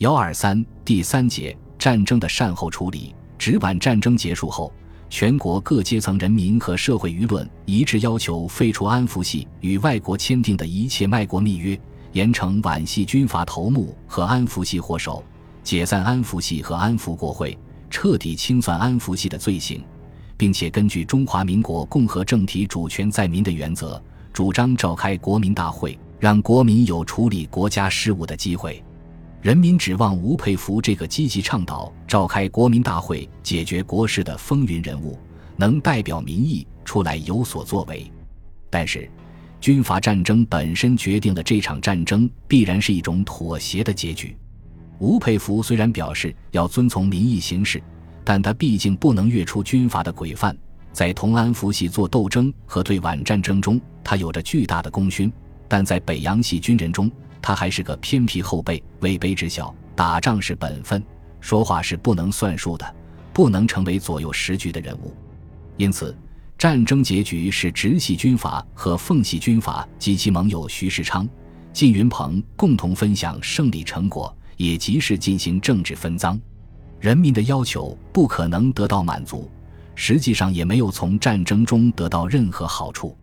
幺二三第三节战争的善后处理。直皖战争结束后，全国各阶层人民和社会舆论一致要求废除安福系与外国签订的一切卖国密约，严惩皖系军阀头目和安福系祸首，解散安福系和安福国会，彻底清算安福系的罪行，并且根据中华民国共和政体主权在民的原则，主张召开国民大会，让国民有处理国家事务的机会。人民指望吴佩孚这个积极倡导召开国民大会、解决国事的风云人物，能代表民意出来有所作为。但是，军阀战争本身决定了这场战争必然是一种妥协的结局。吴佩孚虽然表示要遵从民意行事，但他毕竟不能越出军阀的规范。在同安福系做斗争和对皖战争中，他有着巨大的功勋，但在北洋系军人中，他还是个偏僻后辈，位卑职小，打仗是本分，说话是不能算数的，不能成为左右时局的人物。因此，战争结局是直系军阀和奉系军阀及其盟友徐世昌、靳云鹏共同分享胜利成果，也及时进行政治分赃。人民的要求不可能得到满足，实际上也没有从战争中得到任何好处。